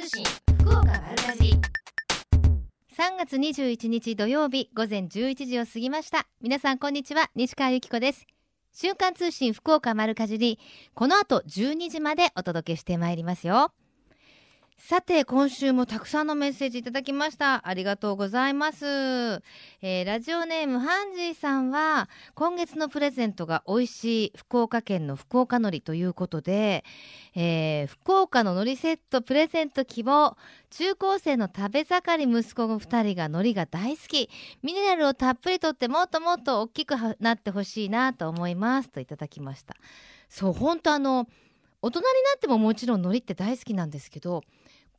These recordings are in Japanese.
通信福岡丸かじ3月21日土曜日午前11時を過ぎました。皆さんこんにちは。西川由紀子です。瞬間通信福岡丸かじりこの後12時までお届けしてまいりますよ。さて今週もたくさんのメッセージいただきました。ありがとうございます、えー、ラジオネームハンジーさんは今月のプレゼントが美味しい福岡県の福岡のりということで、えー、福岡ののりセットプレゼント希望。中高生の食べ盛り息子の2人がのりが大好き。ミネラルをたっぷりとってもっともっと大きくなってほしいなと思いますといただきました。そう本当あの大人になってももちろんのりって大好きなんですけど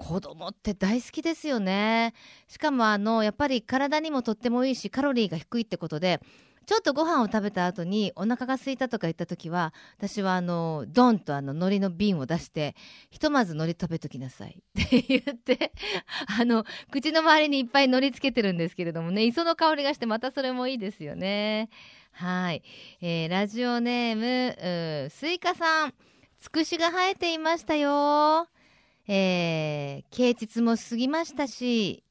子供って大好きですよね。しかもあのやっぱり体にもとってもいいしカロリーが低いってことでちょっとご飯を食べた後にお腹が空いたとか言った時は私はあのドンとあの海苔の瓶を出してひとまず海苔食べときなさい。って言ってあの口の周りにいっぱい海苔つけてるんですけれどもね磯の香りがしてまたそれもいいですよね。はい、えー、ラジオネームスイカさん。つくしが生えていましたよ。えー、啓蟄も過ぎましたし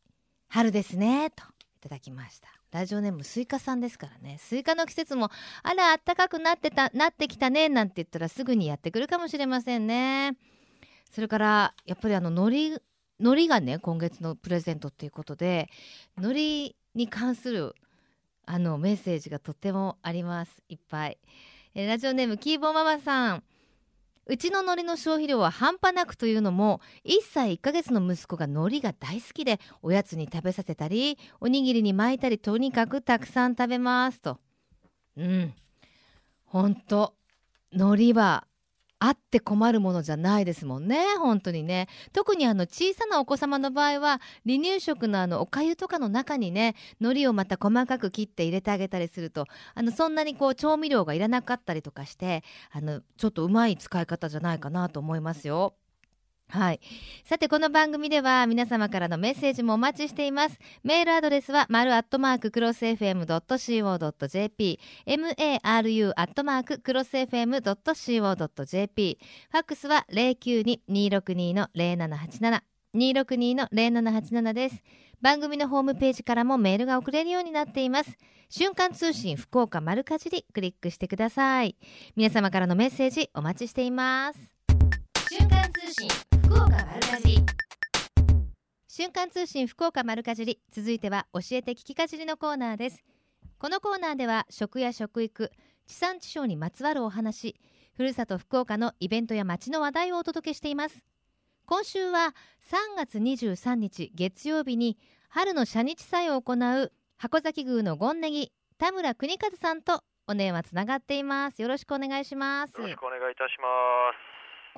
春ですねといただきました。ラジオネームスイカさんですからね。スイカの季節もあら暖かくなってたなってきたねなんて言ったらすぐにやってくるかもしれませんね。それからやっぱりあの海苔海苔がね今月のプレゼントっていうことで海苔に関するあのメッセージがとってもあります。いっぱい、えー、ラジオネームキーボーママさん。うちの海苔の消費量は半端なくというのも1歳1ヶ月の息子が海苔が大好きでおやつに食べさせたりおにぎりに巻いたりとにかくたくさん食べますと。うん。ほんと海苔はあって困るものじゃないですもんね本当にね特にあの小さなお子様の場合は離乳食のあのおかゆとかの中にね海苔をまた細かく切って入れてあげたりするとあのそんなにこう調味料がいらなかったりとかしてあのちょっとうまい使い方じゃないかなと思いますよ。はい。さて、この番組では皆様からのメッセージもお待ちしています。メールアドレスは、丸アットマーククロス FM.co.jp、maru アットマーククロス FM.co.jp、ファックスは092-262-0787、262-0787です。番組のホームページからもメールが送れるようになっています。瞬間通信福岡丸かじりクリックしてください。皆様からのメッセージお待ちしています。瞬間通信福岡丸かじり。瞬間通信福岡丸かじり続いては教えて聞きかじりのコーナーです。このコーナーでは食や食育地産地消にまつわるお話ふるさと福岡のイベントや街の話題をお届けしています。今週は3月23日月曜日に春の社日祭を行う箱崎宮の権ネギ田村邦和さんとお電話つながっています。よろしくお願いします。よろしくお願いいたします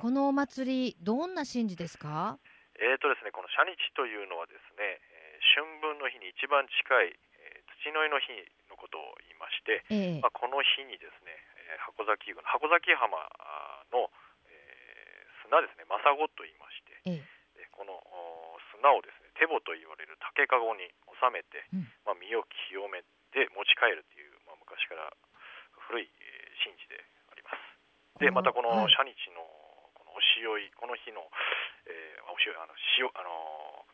このお祭りどんな神事ですか？えーとですね、この社日というのはですね、えー、春分の日に一番近い、えー、土の日の日のことを言いまして、えー、まあ、この日にですね、えー、箱崎郡箱崎浜の、えー、砂ですね、マサゴと言いまして、えー、この砂をですね、手ボと言われる竹かごに収めて、うん、まあ、身を清めて持ち帰るという、まあ、昔から古い、えー、神事であります。で、またこの社日の、おしおいこの日の、えー、おしおいあの塩あの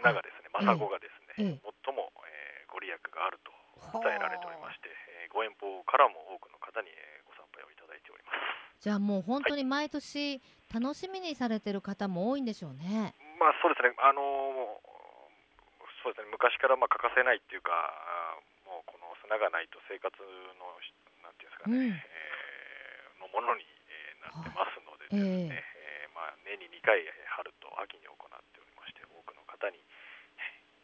砂がですねマサゴがですね、ええ、最も、えー、ご利益があると伝えられておりまして、えー、ご遠方からも多くの方に、えー、ご参拝をいただいております。じゃあもう本当に毎年、楽しみにされてる方も多いんでしょうね。まあそうですねあのー、そうですね昔からまあ欠かせないっていうかもうこの砂がないと生活のなんていうんですかね、うん、えー、のものに、えー、なってますのですね、えー、まあ、年に2回春と秋に行っておりまして多くの方に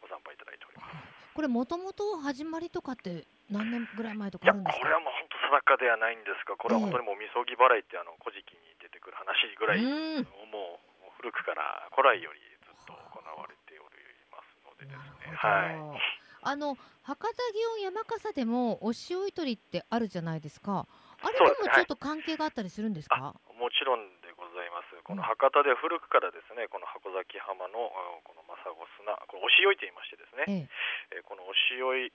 ご参拝いただいております。これもともと始まりとかって何年ぐらい前とかあるんですか？これはもう本当定かではないんですがこれは本当にもうみそぎ払いってあの古事記に出てくる話ぐらい、もう古くから古来よりずっと行われておりますのでですね。はい。あの博多祇園山笠でもお塩糸りってあるじゃないですか。あれともちょっと関係があったりするんですか、もちろんます。この博多で古くからですね、この箱崎浜のこのマサゴ砂、これおしと言いましてですね、ええ、このおしおい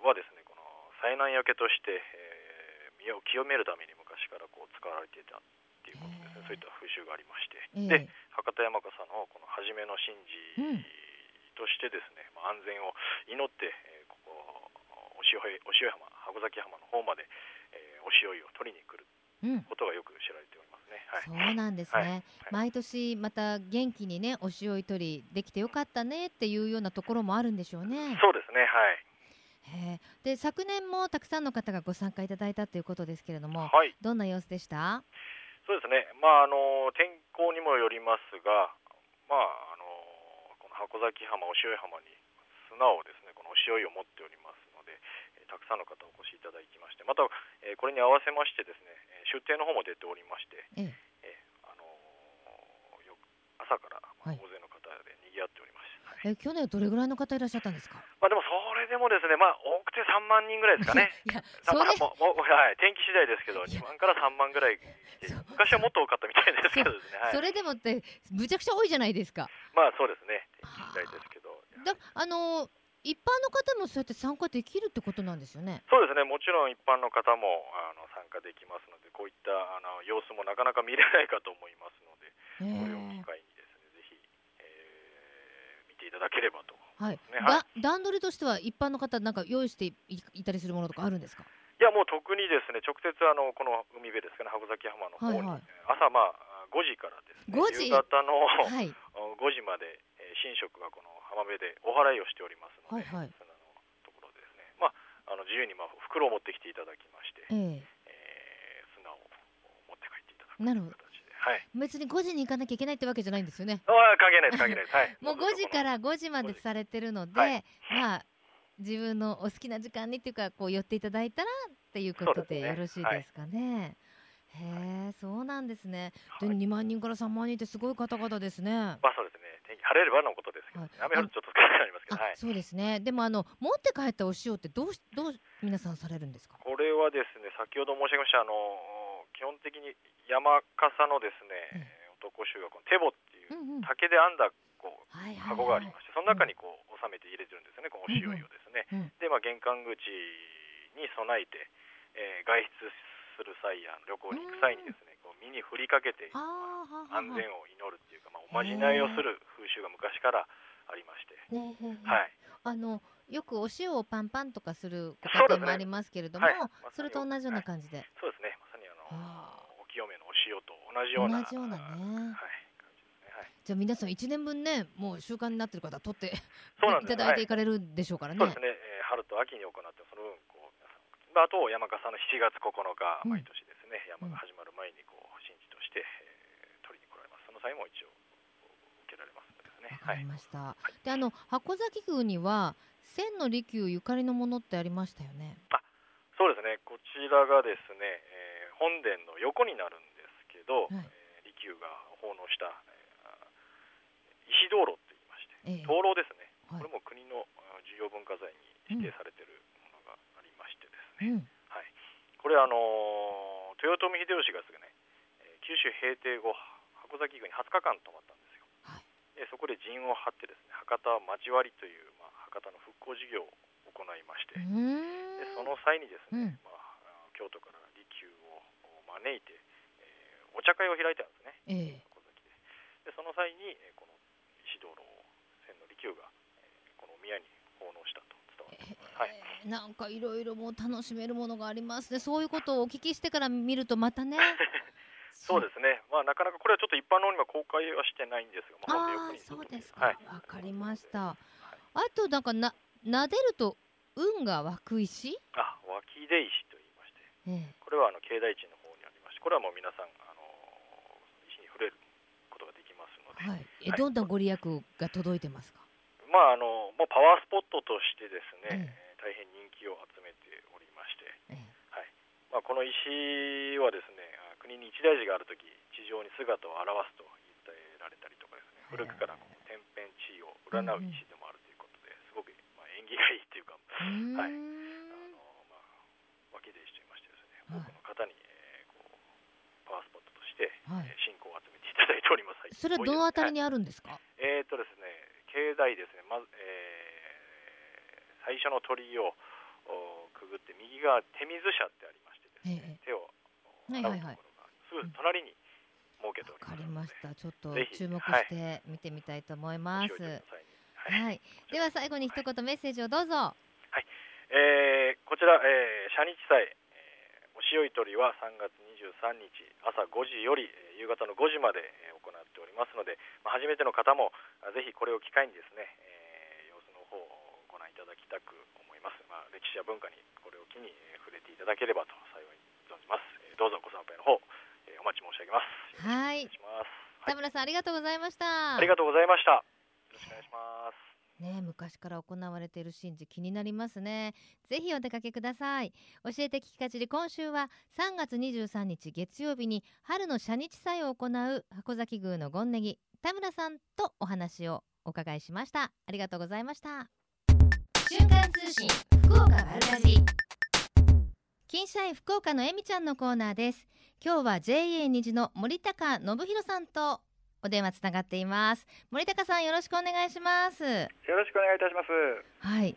はですね、この災難焼けとして、えー、身を清めるために昔からこう使われていたっていうことですね。そういった風習がありまして、で博多山笠のこの初めの神事としてですね、まあ、安全を祈って、えー、ここお潮お潮浜箱崎浜の方まで、えー、お潮湯を取りに来ることがよく知られておりますね。はい、そうなんですね、はい、毎年また元気にねお潮い取りできてよかったねっていうようなところもあるんでしょうね。そうですね。はい。で昨年もたくさんの方がご参加いただいたということですけれども、はい、どんな様子でした？そうですね、まあ、あの天候にもよりますが、まあ、あのこの箱崎浜、お潮浜に砂をですねこのお潮湯を持っておりますたくさんの方お越しいただきましてまた、えこれに合わせましてですね出店の方も出ておりまして、ええあのよ朝から大勢の方で賑わっております。え去年はどれぐらいの方いらっしゃったんですか？まあでもそれでもですね、まあ多くて3万人ぐらいですかね。いや それももはい天気次第ですけど2万から3万ぐらい昔はもっと多かったみたいですけどね。はい、それでもってむちゃくちゃ多いじゃないですか。まあそうですね天気次第ですけど。だあの一般の方もそうやって参加できるってことなんですよね？そうですね。もちろん一般の方もあの参加できますので、こういったあの様子もなかなか見れないかと思いますので、これを機会にていただければと、はい、ね、はい、段取りとしては一般の方なんか用意していたりするものとかあるんですか？いやもう特にですね直接あのこの海辺ですかね箱崎浜の方に、はいはい、朝まあ5時からですね5時？夕方の、はい、5時まで、えー、神職がこの浜辺でお祓いをしておりますので、はいはい、そのところでですね。まああの自由にまあ袋を持ってきていただきまして、えー、えー、砂を持って帰っていただくなるほど。はい、別に5時に行かなきゃいけないってわけじゃないんですよね。あ関係ないです関係ないです。はい、もう5時から5時までされてるので、はい、まあ自分のお好きな時間にっていうかこう寄っていただいたらっていうことでよろしいですかね。へえ、そうなんですね。で、2万人から3万人ってすごい方々ですね。まあそう晴れればのことですけど、ね、雨降るとちょっと少なくなりますけど、はい、そうですね。でもあの持って帰ったお塩ってどうどう皆さんされるんですか？これはですね、先ほど申し上げましたあの基本的に山笠のですね、男衆がこの手棒っていう竹で編んだこう箱がありまして、その中にこう収めて入れてるんですよね、このお塩湯をですね。で、まあ、玄関口に備えて、えー、外出する際や旅行に行く際にですね、こう身に振りかけて安全を祈るっていうか、まあ、おまじないをする風習が昔からありまして、はい。あのよくお塩をパンパンとかするご家庭もありますけれども、そ、ねはい、それと同じような感じで。そうですね。まさにあのお清めのお塩と同じような。同じようなね。はい。じゃあ皆さん1年分ね、もう習慣になってる方取っていただいていかれるでしょうからね。そうですね。えー、春と秋に行ってその分こう皆さん、まあ、あと山笠の7月9日、毎年ですね、うん、山が始まる前にこう神事として、えー、取りに来られます。その際も一応受けられますのですね。りました。はい、であの箱崎宮には千の利休ゆかりのものってありましたよね。あそうですね。こちらがですね、えー、本殿の横になるんですけど、はい、えー、利休が奉納した、えー、石灯籠って言いまして、えー、灯籠ですね、はい、これも国の重要文化財に指定されているものがありましてですね、うん、はい、これあのー、豊臣秀吉がですね、九州平定後箱崎宮に20日間泊まったんですよ。はい、でそこで陣を張ってですね博多町割という、まあ、博多の復興事業を行いましてでその際にですね、うん、まあ、京都から利休を招いて、えー、お茶会を開いたんですね、えー、で。その際にこの石灯籠を千の利休が、えー、この宮に奉納したと伝わってます、はい、なんかいろいろも楽しめるものがありますね。そういうことをお聞きしてから見るとまたね そうですね、まあ、なかなかこれはちょっと一般のには公開はしてないんですが、まあ、あそうですか、わ、はい、かりました。あとなんかな撫でると運が湧く石？あ湧き出石と言いまして、ええ、これはあの境内地の方にありましてこれはもう皆さんあの石に触れることができますので、はい、え、はい、どんなご利益が届いてますか？まああのもうパワースポットとしてですね、え、大変人気を集めておりまして、はい。まあ、この石はですね国に一大事があるとき地上に姿を現すと言ってられたりとかですね。古くから天変地異を占う石でも気がいいっていうか、はい、あのまあ、脇弟子と言いましてですね、多くの方に、えー、こうパワースポットとして、はい、信仰を集めていただいております。それはどのあたりにあるんですか？えっ、とですね、境内ですね、まず、えー、最初の鳥居をくぐって右側手水舎ってありましてですね、えー、手を洗うところが、すぐ隣に、設けておりますわかりました。ちょっと注目して見てみたいと思います、はい、はい、では最後に一言メッセージをどうぞ。はい、えー、こちら、えー、社日祭、えー、おしおい鳥は3月23日朝5時より夕方の5時まで行っておりますので、まあ、初めての方もぜひこれを機会にですね、えー、様子の方をご覧いただきたく思います、まあ、歴史や文化にこれを機に触れていただければと幸い存じます。どうぞご参拝の方お待ち申し上げます。はい。田村さんありがとうございました。ありがとうございました。よろしくお願いします。ね、昔から行われている神事気になりますね。ぜひお出かけください。教えて聞きかじり今週は3月23日月曜日に春の社日祭を行う箱崎宮の権ネギ田村さんとお話をお伺いしました。ありがとうございました。瞬間通信福岡丸かじ金社員福岡のえみちゃんのコーナーです今日は JA 虹の森高信弘さんとお電話つながっています。森高さんよろしくお願いします。よろしくお願いいたします。はい。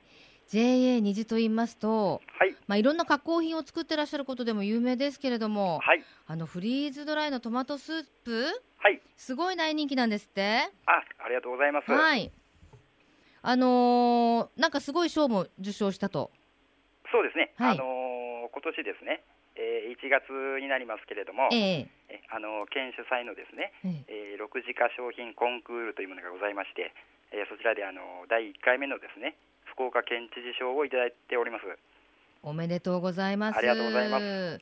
JA 虹と言いますと、はい、まあいろんな加工品を作ってらっしゃることでも有名ですけれども、はい、あのフリーズドライのトマトスープ、はい、すごい大人気なんですって。あありがとうございます。はい。あのー、なんかすごい賞も受賞したと。そうですね、はい、あのー、今年ですねえー、1月になりますけれども、えー、あの県主催のですね、えー、6次化商品コンクールというものがございまして、えー、そちらであの第1回目のですね福岡県知事賞をいただいております。おめでとうございます。ありがとうございます。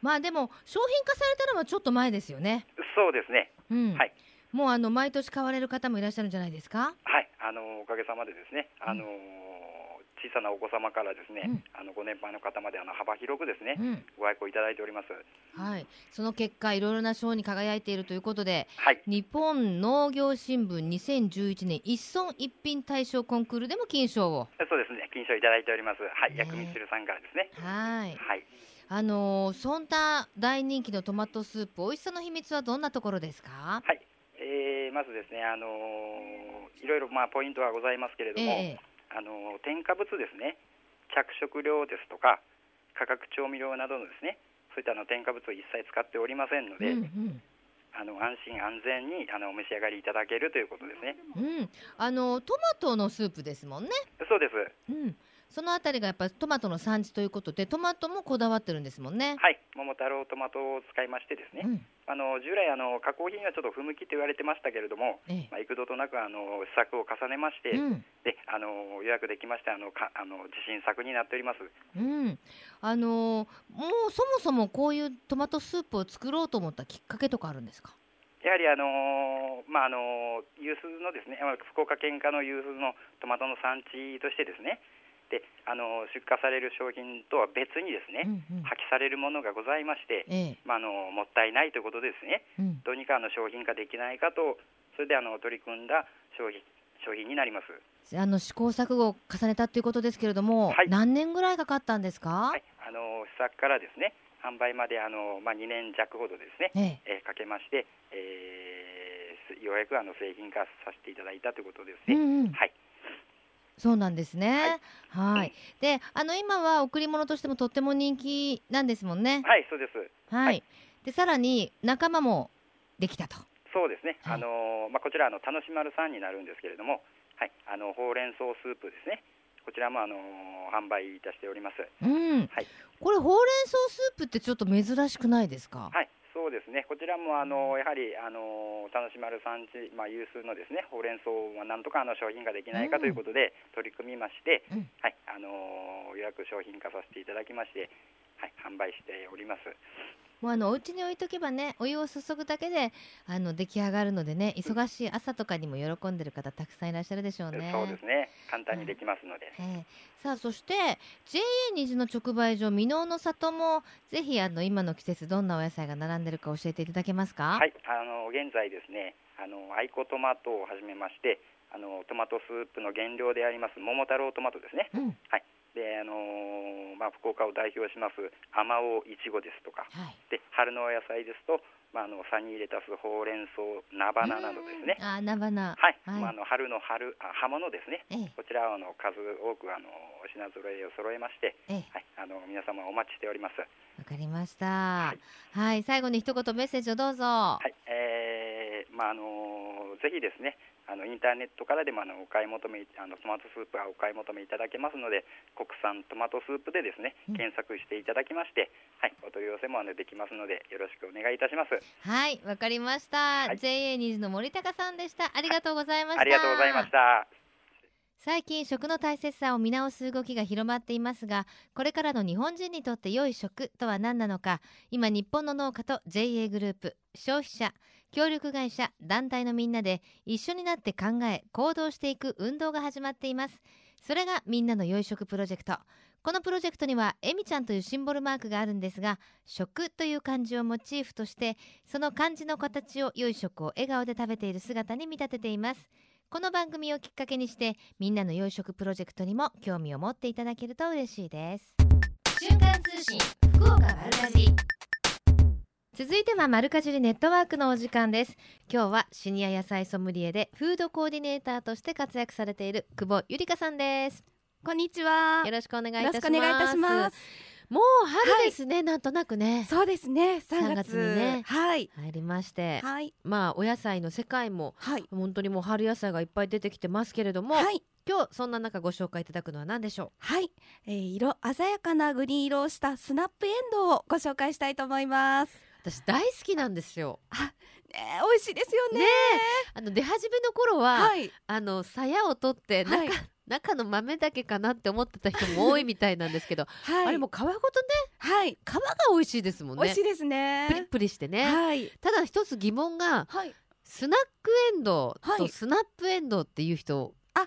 まあでも商品化されたのはちょっと前ですよね。そうですね、うん、はい。もうあの毎年買われる方もいらっしゃるんじゃないですか？はい。あのおかげさまでですね。あのーうん小さなお子様からですね、うん、あのご年配の方まであの幅広くですね、うん、ご愛顧いただいております。はい、その結果いろいろな賞に輝いているということで、はい、日本農業新聞2011年一村一品大賞コンクールでも金賞を。そうですね、金賞いただいております。はい、薬味するさんからですね。はい。はい。あのー、そんな大人気のトマトスープ、美味しさの秘密はどんなところですか？はい。えー、まずですね、あのー、いろいろまあポイントはございますけれども、えー、あの添加物ですね着色料ですとか化学調味料などのですねそういったあの添加物を一切使っておりませんので、うんうん、あの安心安全にあのお召し上がりいただけるということですね。うん、あのトマトのスープですもんね。そうです。うん、そのあたりがやっぱりトマトの産地ということでトマトもこだわってるんですもんね。はい、桃太郎トマトを使いましてですね、うん、あの従来あの加工品はちょっと不向きと言われてましたけれども、ええ、まあ幾度となくあの試作を重ねまして、うん、であの予約できましてあのかあの自信作になっております。うん、あのもうそもそもこういうトマトスープを作ろうと思ったきっかけとかあるんですか？やはりあのまああの有数のですね福岡県下の有数のトマトの産地としてですね。であの出荷される商品とは別にですね、うんうん、破棄されるものがございまして、ええ、まあ、あのもったいないということですね、うん、どうにかあの商品化できないかとそれであの取り組んだ商品商品になります。あの試行錯誤を重ねたということですけれども、はい、何年ぐらいかかったんですか、はい、あの試作からですね販売まであの、まあ、2年弱ほどですね、ええ。えー、かけまして、えー、ようやくあの製品化させていただいたということですね。うんうん、はいそうなんですね。はい。で、あの今は贈り物としてもとっても人気なんですもんね。はい、そうです。はい。はい、で、さらに仲間もできたと。そうですね。はい、あのまあこちらあの楽しまるさんになるんですけれども、はい、あのほうれん草スープですね。こちらもあの販売いたしております。うん。はい。これほうれん草スープってちょっと珍しくないですか？はい。そうですね、こちらもあのやはりあの楽しまる産地、まあ、有数のですねほうれん草はなんとかあの商品化できないかということで取り組みまして、うん、はい、あの予約商品化させていただきまして、はい、販売しております。もうあのお家に置いとけばねお湯を注ぐだけであの出来上がるのでね忙しい朝とかにも喜んでる方たくさんいらっしゃるでしょうね。そうですね簡単にできますので。えー、さあそして JA 虹の直売所箕面の里もぜひあの今の季節どんなお野菜が並んでるか教えていただけますか？はいあの現在ですねあのアイコトマトをはじめましてあのトマトスープの原料であります桃太郎トマトですね。うん、はいであのー、まあ、福岡を代表しますあまおういちごですとか、はい、で春のお野菜ですと、まあ、あのサニーレタスほうれん草菜花などですね。あ菜花。はい、はい、まあ、あの春の春あ葉物ですね、ええ、こちらあの数多くあの品揃えを揃えまして、え、はい、あの皆様お待ちしております。わかりました。はい、はい、最後に一言メッセージをどうぞ。はい、えー、まああのー、ぜひですね、あのインターネットからでもあのお買い求めあのトマトスープはお買い求めいただけますので国産トマトスープでですね検索していただきまして、うん、はい、お取り寄せもあのできますのでよろしくお願いいたします。はいわかりました、はい、JA ニーズの森高さんでした。ありがとうございました、ありがとうございました最近食の大切さを見直す動きが広まっていますがこれからの日本人にとって良い食とは何なのか今日本の農家と JA グループ消費者協力会社団体のみんなで一緒になって考え行動していく運動が始まっています。それがみんなの良い食プロジェクト。このプロジェクトにはえみちゃんというシンボルマークがあるんですが食という漢字をモチーフとしてその漢字の形を良い食を笑顔で食べている姿に見立てています。この番組をきっかけにしてみんなの良い食プロジェクトにも興味を持っていただけると嬉しいです。瞬間通信福岡丸かじ続いてはマルカジリネットワークのお時間です。今日はシニア野菜ソムリエでフードコーディネーターとして活躍されている久保ゆりかさんです。こんにちは。よろしくお願いいたしますもう春ですね、はい、なんとなくね。そうですね3月。にね。はい。入りましてはい。まあお野菜の世界も、はい、本当にもう春野菜がいっぱい出てきてますけれどもはい。今日そんな中ご紹介いただくのは何でしょう？はい、えー、色鮮やかなグリーン色をしたスナップエンドウをご紹介したいと思います。私大好きなんですよ。あ、ね、美味しいですよね。ねあの出始めの頃は、はい、あの鞘を取って中、はい、中の豆だけかなって思ってた人も多いみたいなんですけど、はい、あれも皮ごとね、はい、皮が美味しいですもんね。美味しいですね。プリプリしてね。はい、ただ一つ疑問が、はい、スナックエンドウとスナップエンドウっていう人、あ、は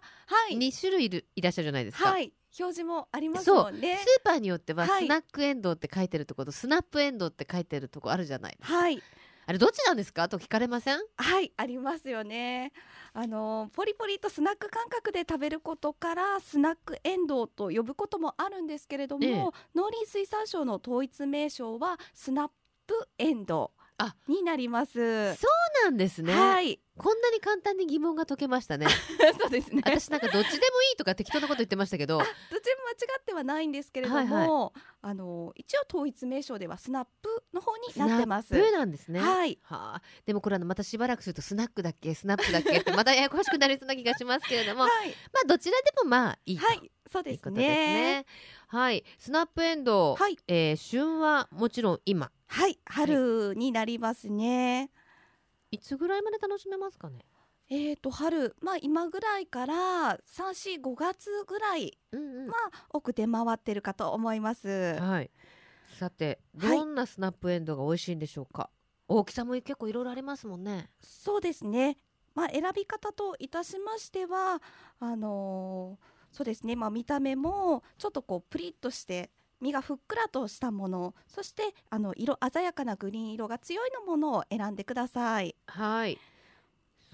い、2種類いるいらっしゃるじゃないですか。はい。表示もありますもんねスーパーによってはスナックエンドウって書いてるところと、スナップエンドウって書いてるとこあるじゃないですか。はいあれどっちなんですか？と聞かれません？はいありますよね。あのポリポリとスナック感覚で食べることからスナックエンドウと呼ぶこともあるんですけれども、ええ、農林水産省の統一名称はスナップエンドウになります。そうなんですね。はい。こんなに簡単に疑問が解けましたね。そうですね。私なんかどっちでもいいとか適当なこと言ってましたけど。どっちも間違ってはないんですけれども、はいはい、あの一応統一名称ではスナップの方になってます。スナップなんですね。はい、はあ、でもこれあのまたしばらくするとスナックだっけスナップだっけって またややこしくなりそうな気がしますけれども、はい、まあどちらでもまあいいと、はい、そうですね、ね、はい。スナップエンドウ、はい。えー、旬はもちろん今はい春になりますね、いつぐらいまで楽しめますかね？えーと、春、まあ、今ぐらいから345月ぐらい、うんうん、まあ、奥出回ってるかと思います。はい、さてどんなスナップエンドウが美味しいんでしょうか、はい、大きさも結構いろいろありますもんね。そうですね、まあ、選び方といたしましてはあのー、そうですね、まあ、見た目もちょっとこうプリッとして身がふっくらとしたものそしてあの色鮮やかなグリーン色が強いのものを選んでください。はい。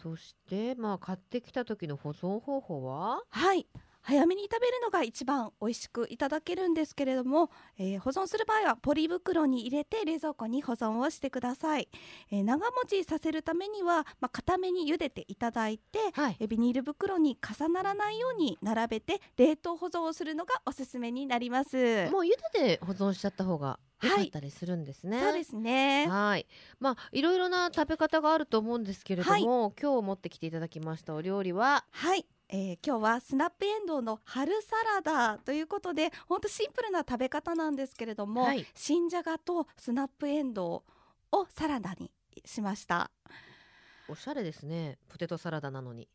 そしてまあ買ってきた時の保存方法は？はい早めに食べるのが一番美味しくいただけるんですけれども、えー、保存する場合はポリ袋に入れて冷蔵庫に保存をしてください、えー、長持ちさせるためには、まあ、固めに茹でていただいて、はい、えビニール袋に重ならないように並べて冷凍保存をするのがおすすめになります。もう茹でて保存しちゃった方が良かったりするんですね、はい、そうですね。はい。まあいろいろな食べ方があると思うんですけれども、はい、今日持ってきていただきましたお料理ははいえー、今日はスナップエンドウの春サラダということで本当シンプルな食べ方なんですけれども、はい、新じゃがとスナップエンドウをサラダにしました。おしゃれですね。ポテトサラダなのに。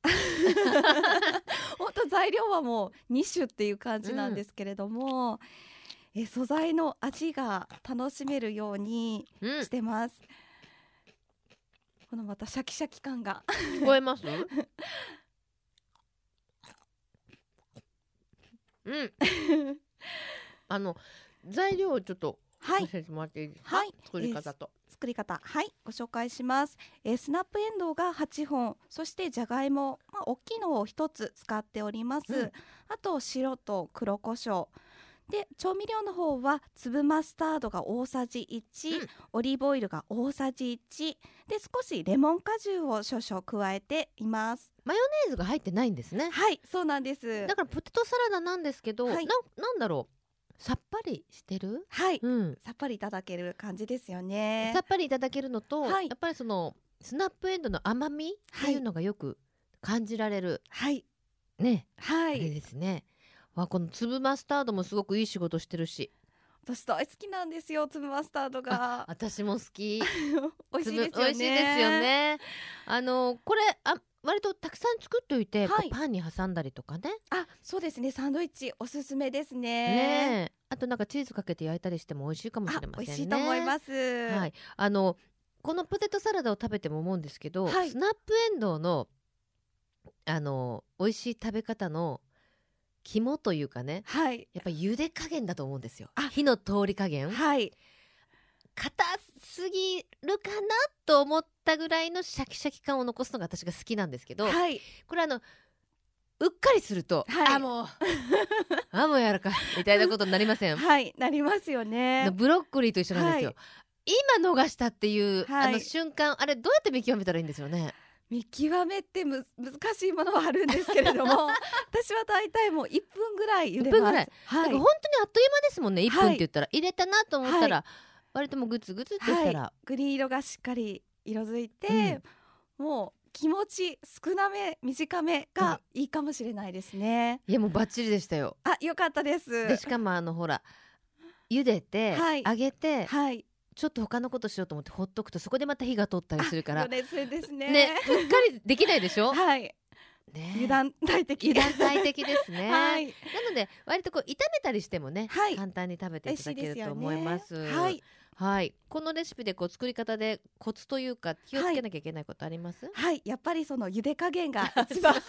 本当材料はもう2種っていう感じなんですけれども、うん、え素材の味が楽しめるようにしてます、うん、このまたシャキシャキ感が。聞こえます？うん。あの材料をちょっと教えてもらっていいですか、はい、作り方と、えー、作り方。はい。ご紹介します、えー、スナップエンドウが8本。そしてじゃがいも。まあ大きいのを1つ使っております、うん、あと白と黒胡椒で調味料の方は粒マスタードが大さじ1、うん、オリーブオイルが大さじ1で少しレモン果汁を少々加えています。マヨネーズが入ってないんですね。はいそうなんです。だからポテトサラダなんですけど、はい、ななんだろう。さっぱりしてる？はい、うん、さっぱりいただける感じですよね。さっぱりいただけるのと、はい、やっぱりそのスナップエンドの甘みっていうのがよく感じられる、はい、ね、はい、あれですねわこの粒マスタードもすごくいい仕事してるし。私大好きなんですよ粒マスタードが。私も好き。美味しいですよね。美味しいですよね。あのこれあ割とたくさん作っておいて、はい、パンに挟んだりとかね。あそうですね。サンドイッチおすすめですね。ねあとなんかチーズかけて焼いたりしても美味しいかもしれませんね。美味しいと思います。はい。あのこのポテトサラダを食べても思うんですけど、はい、スナップエンドウのあの美味しい食べ方の肝というかね、はい、やっぱ茹で加減だと思うんですよ。火の通り加減。はい。硬すぎるかなと思ったぐらいのシャキシャキ感を残すのが私が好きなんですけど、はい、これあのうっかりすると、はい、あもう あもうやらかみたいなことになりません？はいなりますよね。ブロッコリーと一緒なんですよ、はい、今逃したっていう、あの瞬間あれどうやって見極めたらいいんですよね？見極めってむ難しいものはあるんですけれども 私は大体もう1分ぐらい茹でます。1分ぐらい、はい、本当にあっという間ですもんね1分って言ったら、入れたなと思ったら、割ともグツグツってしたら、はい、グリーン色がしっかり色づいて、うん、もう気持ち少なめ短めがいいかもしれないですね、いやもうバッチリでしたよ。あ良かったです。でしかもあのほら茹でて、はい、揚げて、はい、ちょっと他のことしようと思ってほっとくとそこでまた火が通ったりするから。ですね。ねうっかりできないでしょ？はい。ね、油断大敵。油断大敵ですね、はい、なので割とこう炒めたりしてもね、はい、簡単に食べていただけると思います、ね、はい。はい。このレシピでこう作り方でコツというか気をつけなきゃいけないことあります、はい、はい、やっぱりその茹で加減が一番ポ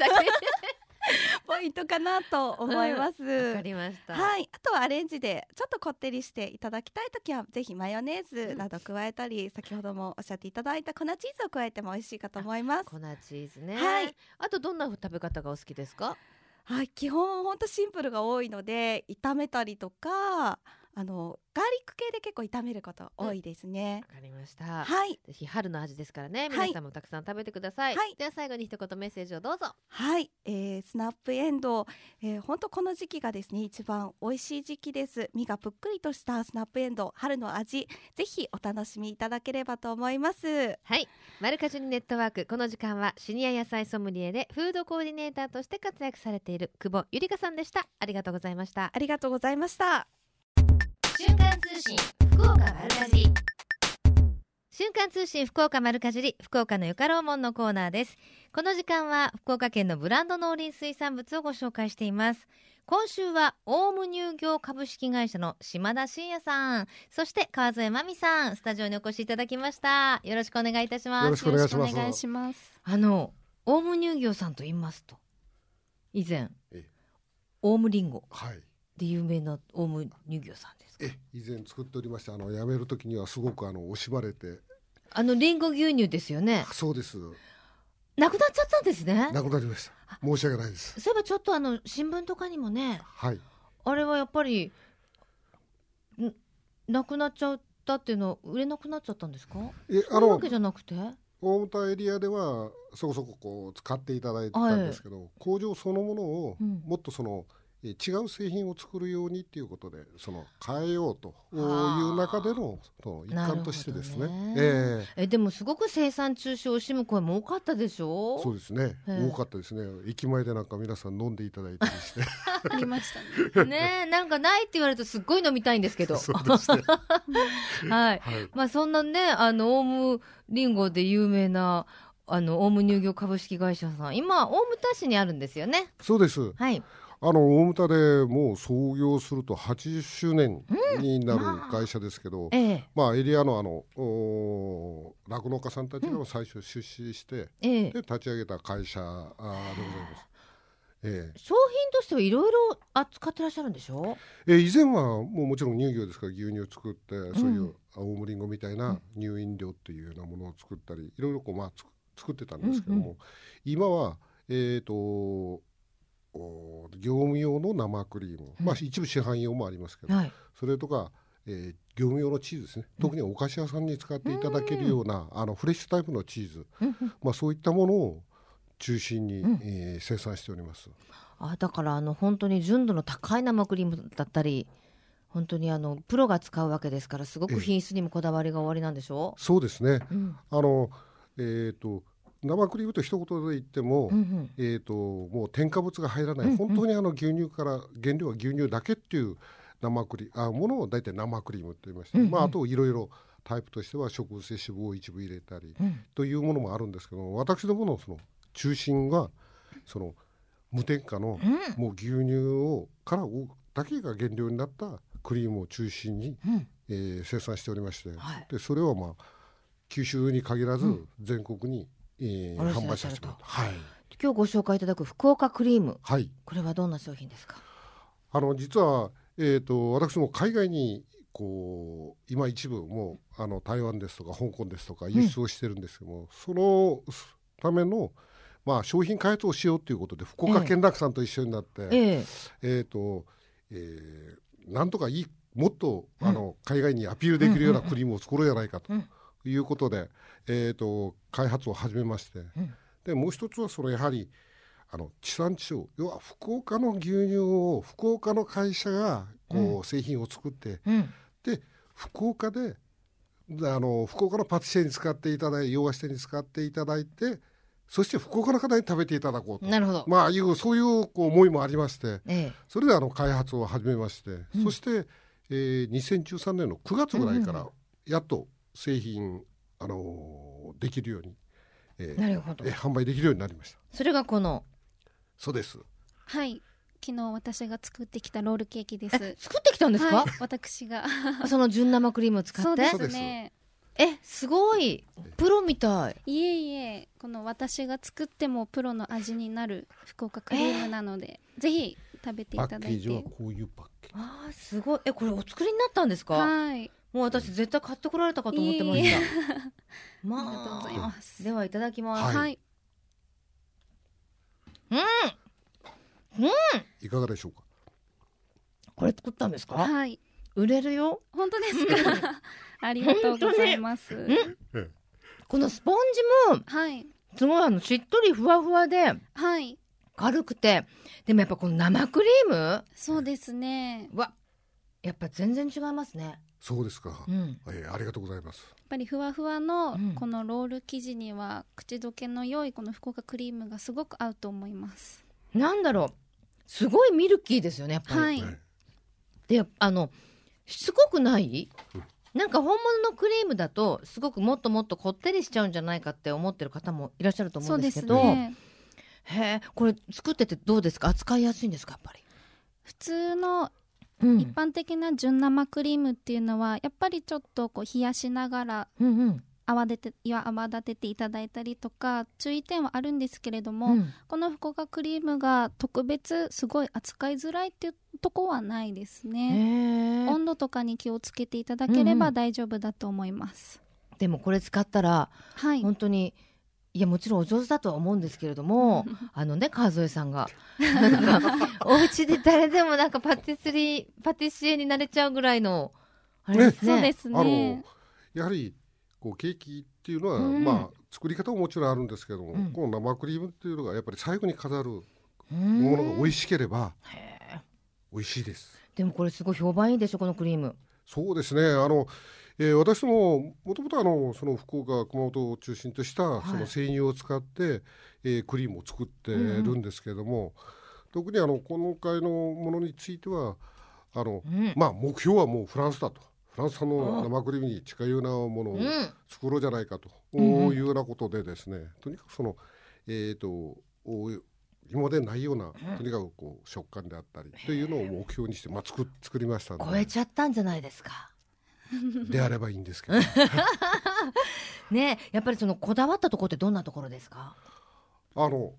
イントかなと思います。わ、うん、かりました。はい、あとはアレンジでちょっとこってりしていただきたいときはぜひマヨネーズなど加えたり、うん、先ほどもおっしゃっていただいた粉チーズを加えても美味しいかと思います。粉チーズね。はい。あとどんな食べ方がお好きですか？はい、基本本当シンプルが多いので炒めたりとか。あのガーリック系で結構炒めること多いですね。わ、うん、かりました。はい。ぜひ春の味ですからね、皆さんもたくさん食べてください。はい、では最後に一言メッセージをどうぞ。はい。えー、スナップエンドウ、えー、本当この時期がですね一番美味しい時期です。身がぷっくりとしたスナップエンドウ春の味、ぜひお楽しみいただければと思います。はい。マルカジュニネットワークこの時間はシニア野菜ソムリエでフードコーディネーターとして活躍されている久保ゆりかさんでした。ありがとうございました。ありがとうございました。瞬間通信福岡丸かじり。瞬間通信福岡丸かじり福岡のよかろうもんのコーナーです。この時間は福岡県のブランド農林水産物をご紹介しています。今週はオウム乳業株式会社の島田真也さんそして川添真美さんスタジオにお越しいただきました。よろしくお願いいたします。よろしくお願いします。あのオウム乳業さんと言いますと以前オウムリンゴはい。で有名なオウム乳業さんですえ以前作っておりましたあの辞める時にはすごくあの惜しまれて。あのリンゴ牛乳ですよね。そうです。なくなっちゃったんですね。なくなりました。申し訳ないです。そういえばちょっとあの新聞とかにもねはい。あれはやっぱりなくなっちゃったっていうのは売れなくなっちゃったんですか？えあのわけじゃなくて？大牟田エリアではそこそここう使っていただいてたんですけど、はい、工場そのものをもっとその、うん違う製品を作るようにっていうことでその変えようという中での一環としてですね。ね、えー、えでもすごく生産中止を惜しむ声も多かったでしょ？そうですね、多かったですね。駅前でなんか皆さん飲んでいただいたりして。ありましたね。ねなんかないって言われるとすっごい飲みたいんですけど。そうですね。はい、はい、まあそんなねあのオウムリンゴで有名なあのオウム乳業株式会社さん。今大牟田市にあるんですよね。そうです。はいあの大牟田でもう創業すると80周年になる会社ですけど、うんまあ、まあ、エリアのあの酪農家さんたちが最初出資して、うん、で立ち上げた会社あでございます。ええ、商品としてはいろいろ扱ってらっしゃるんでしょ？え以前はもうもちろん乳業ですから牛乳を作ってそういう青森りんごみたいな乳飲料っていうようなものを作ったりいろいろこう、まあ、作ってたんですけども、うんうん、今は、えーと業務用の生クリーム、うん、まあ、一部市販用もありますけど、はい、それとか、えー、業務用のチーズですね、特にお菓子屋さんに使っていただけるような、あのフレッシュタイプのチーズ、まあ、そういったものを中心に、うん、えー、生産しております。あだからあの本当に純度の高い生クリームだったり本当にあのプロが使うわけですからすごく品質にもこだわりがおありなんでしょう、そうですね、うん、あのえっ、ー、と生クリームと一言で言っても、うんうん、えーと、もう添加物が入らない、うんうん、本当にあの牛乳から原料は牛乳だけっていう生クリあものを大体生クリームって言いまして、うんうん、まあ、あといろいろタイプとしては植物性脂肪を一部入れたり、うん、というものもあるんですけど私どものその中心はその無添加の、もう牛乳をからだけが原料になったクリームを中心に、うん、えー、生産しておりまして、はい、でそれをまあ九州に限らず全国に、うん、えー、販売させてもらって、はい、今日ご紹介いただく福岡クリーム、はい、これはどんな商品ですか？あの実は、えーと、私も海外にこう今一部もうあの台湾ですとか香港ですとか輸出をしてるんですけども、うん、そのためのまあ、商品開発をしようということで福岡県楽さんと一緒になって、えー、えーとえー、なんとかいいもっと、あの海外にアピールできるようなクリームを作ろうじゃないかということで、えーと、開発を始めまして、でもう一つはそのやはりあの地産地消要は福岡の牛乳を福岡の会社がこう、製品を作って、で福岡であの福岡のパティシエに使っていただいて洋菓子店に使っていただいてそして福岡の方に食べていただこうと。なるほど、まあ、いうそういうこう思いもありまして、ええ、それであの開発を始めまして、うん、そして、えー、2013年の9月ぐらいからやっと製品、あのー、できるように、えー、なるほど、えー、販売できるようになりました。それがこの。そうです。はい。昨日私が作ってきたロールケーキです。作ってきたんですか、はい、私が。その純生クリームを使って？そうですね。えすごい。プロみたい。いえいえ。この私が作ってもプロの味になる福岡クリームなので、ぜひ食べていただいて。パッケージはこういうパッケージ。あーすごい。えこれお作りになったんですか？はいもう私絶対買ってこられたかと思ってました。まあ、ありがとうございます。ではいただきます、はい、うん。うん。いかがでしょうか？これ作ったんですか？はい。売れるよ。本当ですか？ありがとうございます、このスポンジもはい。すごいあのしっとりふわふわではい。軽くてでもやっぱこの生クリーム？そうですね。わやっぱ全然違いますねそうですか、うん、えー、ありがとうございます。やっぱりふわふわのこのロール生地には口どけの良いこの福岡クリームがすごく合うと思います。なんだろう。すごいミルキーですよねやっぱり、はい、であのしつこくない、なんか本物のクリームだとすごくもっともっとこってりしちゃうんじゃないかって思ってる方もいらっしゃると思うんですけど、ね、へえこれ作っててどうですか？扱いやすいんですかやっぱり？普通の一般的な純生クリームっていうのはやっぱりちょっとこう冷やしながら泡立てや泡立てていただいたりとか注意点はあるんですけれども、うん、この福岡クリームが特別すごい扱いづらいっていうとこはないですね。温度とかに気をつけていただければ大丈夫だと思います、うんうん、でもこれ使ったら、はい、本当にいやもちろんお上手だとは思うんですけれども あのね川添さんが。お家で誰でもなんかパティスリーパティシエになれちゃうぐらいのあれですね。そうですね。やはりこうケーキっていうのは、うん、まあ作り方ももちろんあるんですけども、うん、この生クリームっていうのがやっぱり最後に飾るものが美味しければ美味しいです。でもこれすごい評判いいでしょこのクリーム。そうですね。あの、えー、私ももともとあのその福岡熊本を中心としたその生乳を使って、はい、えー、クリームを作ってるんですけれども、うん、特にあの今回のものについてはあの、うん、まあ目標はもうフランスだと。フランス産の生クリームに近いようなものを作ろうじゃないかと。いうようなことでですね、とにかくその、えーと、今までないような、とにかくこう食感であったりというのを目標にして、まあ、作作りました超えちゃったんじゃないですか。であればいいんですけど。ねやっぱりそのこだわったところってどんなところですか？あの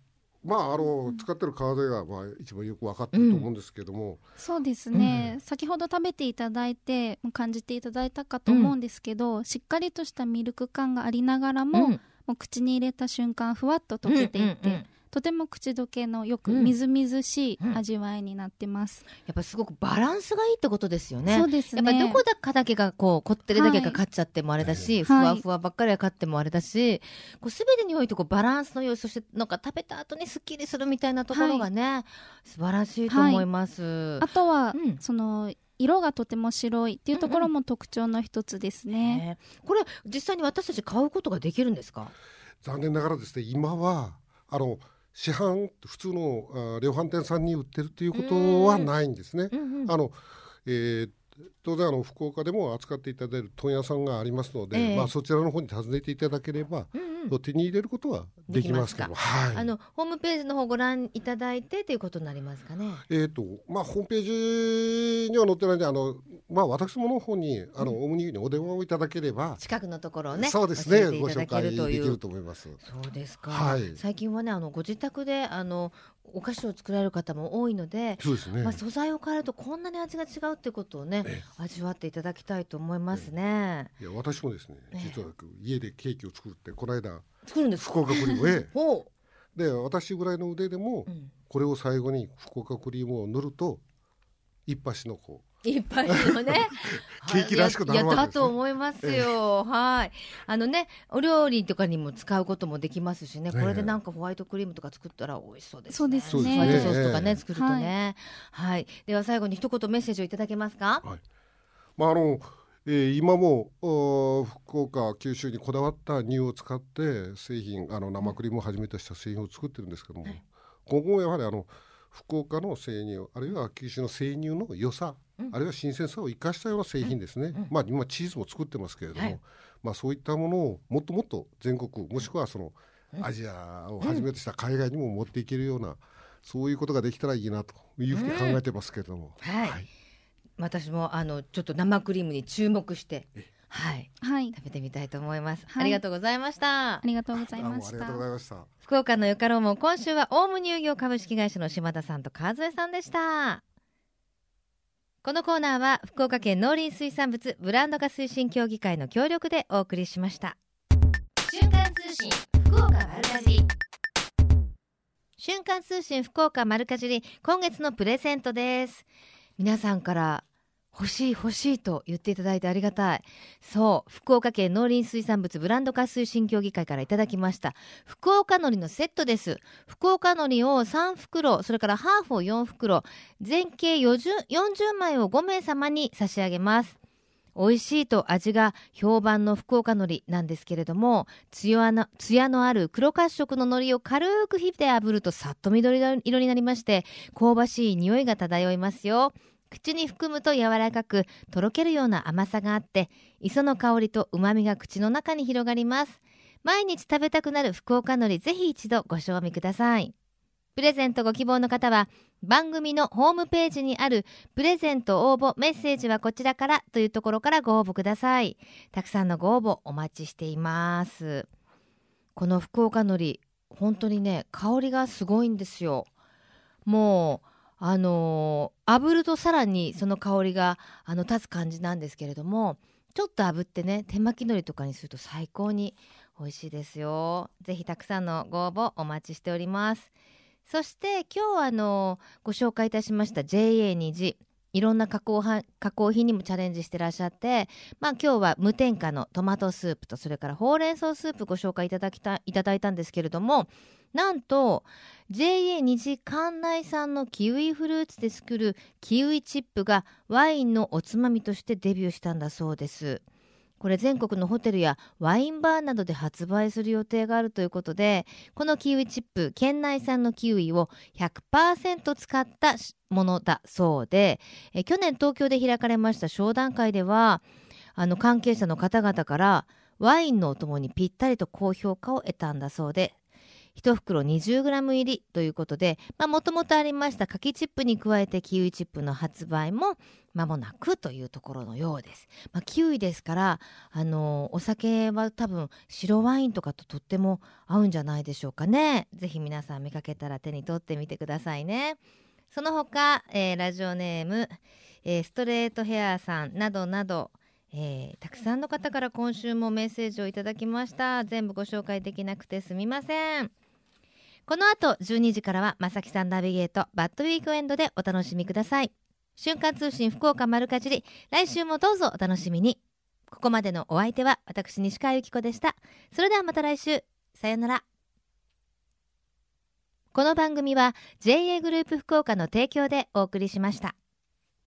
まああの使ってる川でがまあ一番よく分かってると思うんですけども、うん、そうですね、うん、先ほど食べていただいて感じていただいたかと思うんですけど、うん、しっかりとしたミルク感がありながらも,、もう口に入れた瞬間ふわっと溶けていって、うんうんうんとても口どけのよくみずみずしい味わいになってます、うん、やっぱすごくバランスがいいってことですよね。そうですね。やっぱどこだかだけがこうこってりだけが勝っちゃってもあれだし、はい、ふわふわばっかりが勝ってもあれだし、こう全てにおいてこうバランスの良いそしてなんか食べた後にすっきりするみたいなところがね、はい、素晴らしいと思います、はい、あとは、うん、その色がとても白いっていうところも特徴の一つですね、うんうん、これ実際に私たち買うことができるんですか？残念ながらですね今はあの市販普通の量販店さんに売ってるっていうことはないんですね。あのえー、当然あの福岡でも扱っていただける問屋さんがありますので、えー、まあ、そちらの方に訪ねていただければ、うんうん、手に入れることはできますけど。はい、あのホームページの方ご覧いただいてということになりますかね？えっ、ー、とまあホームページには載ってないんであのまあ私もの方にあの、うん、オムニにお電話をいただければ近くのところをねそうですね。ご紹介できると思います。そうですか。はい、最近はねあのご自宅であのお菓子を作られる方も多いのでそうですね、まあ、素材を変えるとこんなに味が違うってことをね味わっていただきたいと思いますね。いや私もですね実は家でケーキを作ってこの間作るんです福岡クリームへで私ぐらいの腕でも、これを最後に福岡クリームを塗ると一発のこういっぱいのね ケーキらしくなるわけです、ね、だと思いますよ、はい。あのねお料理とかにも使うこともできますしね。これでなんかホワイトクリームとか作ったら美味しそうですね。そうですね。ホワイトソースとかね作るとね、はい、はい、では最後に一言メッセージをいただけますか？はいまああのえー、今も福岡九州にこだわった乳を使って製品あの生クリームをはじめとした製品を作ってるんですけども、はい、今後もやはりあの福岡の生乳あるいは九州の生乳の良さ、うん、あるいは新鮮さを生かしたような製品ですね、うん。うん、まあ今チーズも作ってますけれども、はい、まあそういったものをもっともっと全国もしくはそのアジアをはじめとした海外にも持っていけるような、そういうことができたらいいなというふうに考えてますけれども。はい、はい、私もあのちょっと生クリームに注目してはい、はい、食べてみたいと思います、はい、ありがとうございました。ありがとうございました。福岡のよかろうも今週はオウム乳業株式会社の島田さんと川添さんでした。このコーナーは福岡県農林水産物ブランド化推進協議会の協力でお送りしました。瞬間通信福岡丸かじり。瞬間通信福岡丸かじり今月のプレゼントです皆さんから欲しい欲しいと言っていただいてありがたい。そう福岡県農林水産物ブランド化推進協議会からいただきました。福岡のりのセットです。福岡のりを3袋それからハーフを4袋全計 40, 40枚を5名様に差し上げます。美味しいと味が評判の福岡のりなんですけれどもつやのつやのある黒褐色ののりを軽く火で炙るとさっと緑色になりまして香ばしい匂いが漂いますよ。口に含むと柔らかくとろけるような甘さがあって磯の香りと旨みが口の中に広がります。毎日食べたくなる福岡のりぜひ一度ご賞味ください。プレゼントご希望の方は番組のホームページにあるプレゼント応募メッセージはこちらからというところからご応募ください。たくさんのご応募お待ちしています。この福岡のり本当にね香りがすごいんですよ。もうあのー、炙るとさらにその香りがあの立つ感じなんですけれどもちょっと炙ってね手巻き海苔とかにすると最高に美味しいですよ。ぜひたくさんのご応募お待ちしております。そして今日あのご紹介いたしました JA 虹いろんな加工加工品にもチャレンジしてらっしゃって、まあ、今日は無添加のトマトスープとそれからほうれん草スープご紹介いただきたいただいたんですけれどもなんと JA 虹館内産のキウイフルーツで作るキウイチップがワインのおつまみとしてデビューしたんだそうです。これ全国のホテルやワインバーなどで発売する予定があるということでこのキウイチップ県内産のキウイを100%使ったものだそうでえ去年東京で開かれました商談会ではあの関係者の方々からワインのお供にぴったりと高評価を得たんだそうで1袋 20g 入りということでもともとありました柿チップに加えてキウイチップの発売も間もなくというところのようです。まあ、キウイですからあのお酒は多分白ワインとかととっても合うんじゃないでしょうかね。ぜひ皆さん見かけたら手に取ってみてくださいね。その他、えー、ラジオネーム、えー、ストレートヘアーさんなどなどえー、たくさんの方から今週もメッセージをいただきました全部ご紹介できなくてすみませんこの後12時からはまさきさんナビゲートバッドウィークエンドでお楽しみください。瞬間通信福岡丸かじり来週もどうぞお楽しみに。ここまでのお相手は私西川由紀子でした。それではまた来週。さよなら。この番組は JA グループ福岡の提供でお送りしました。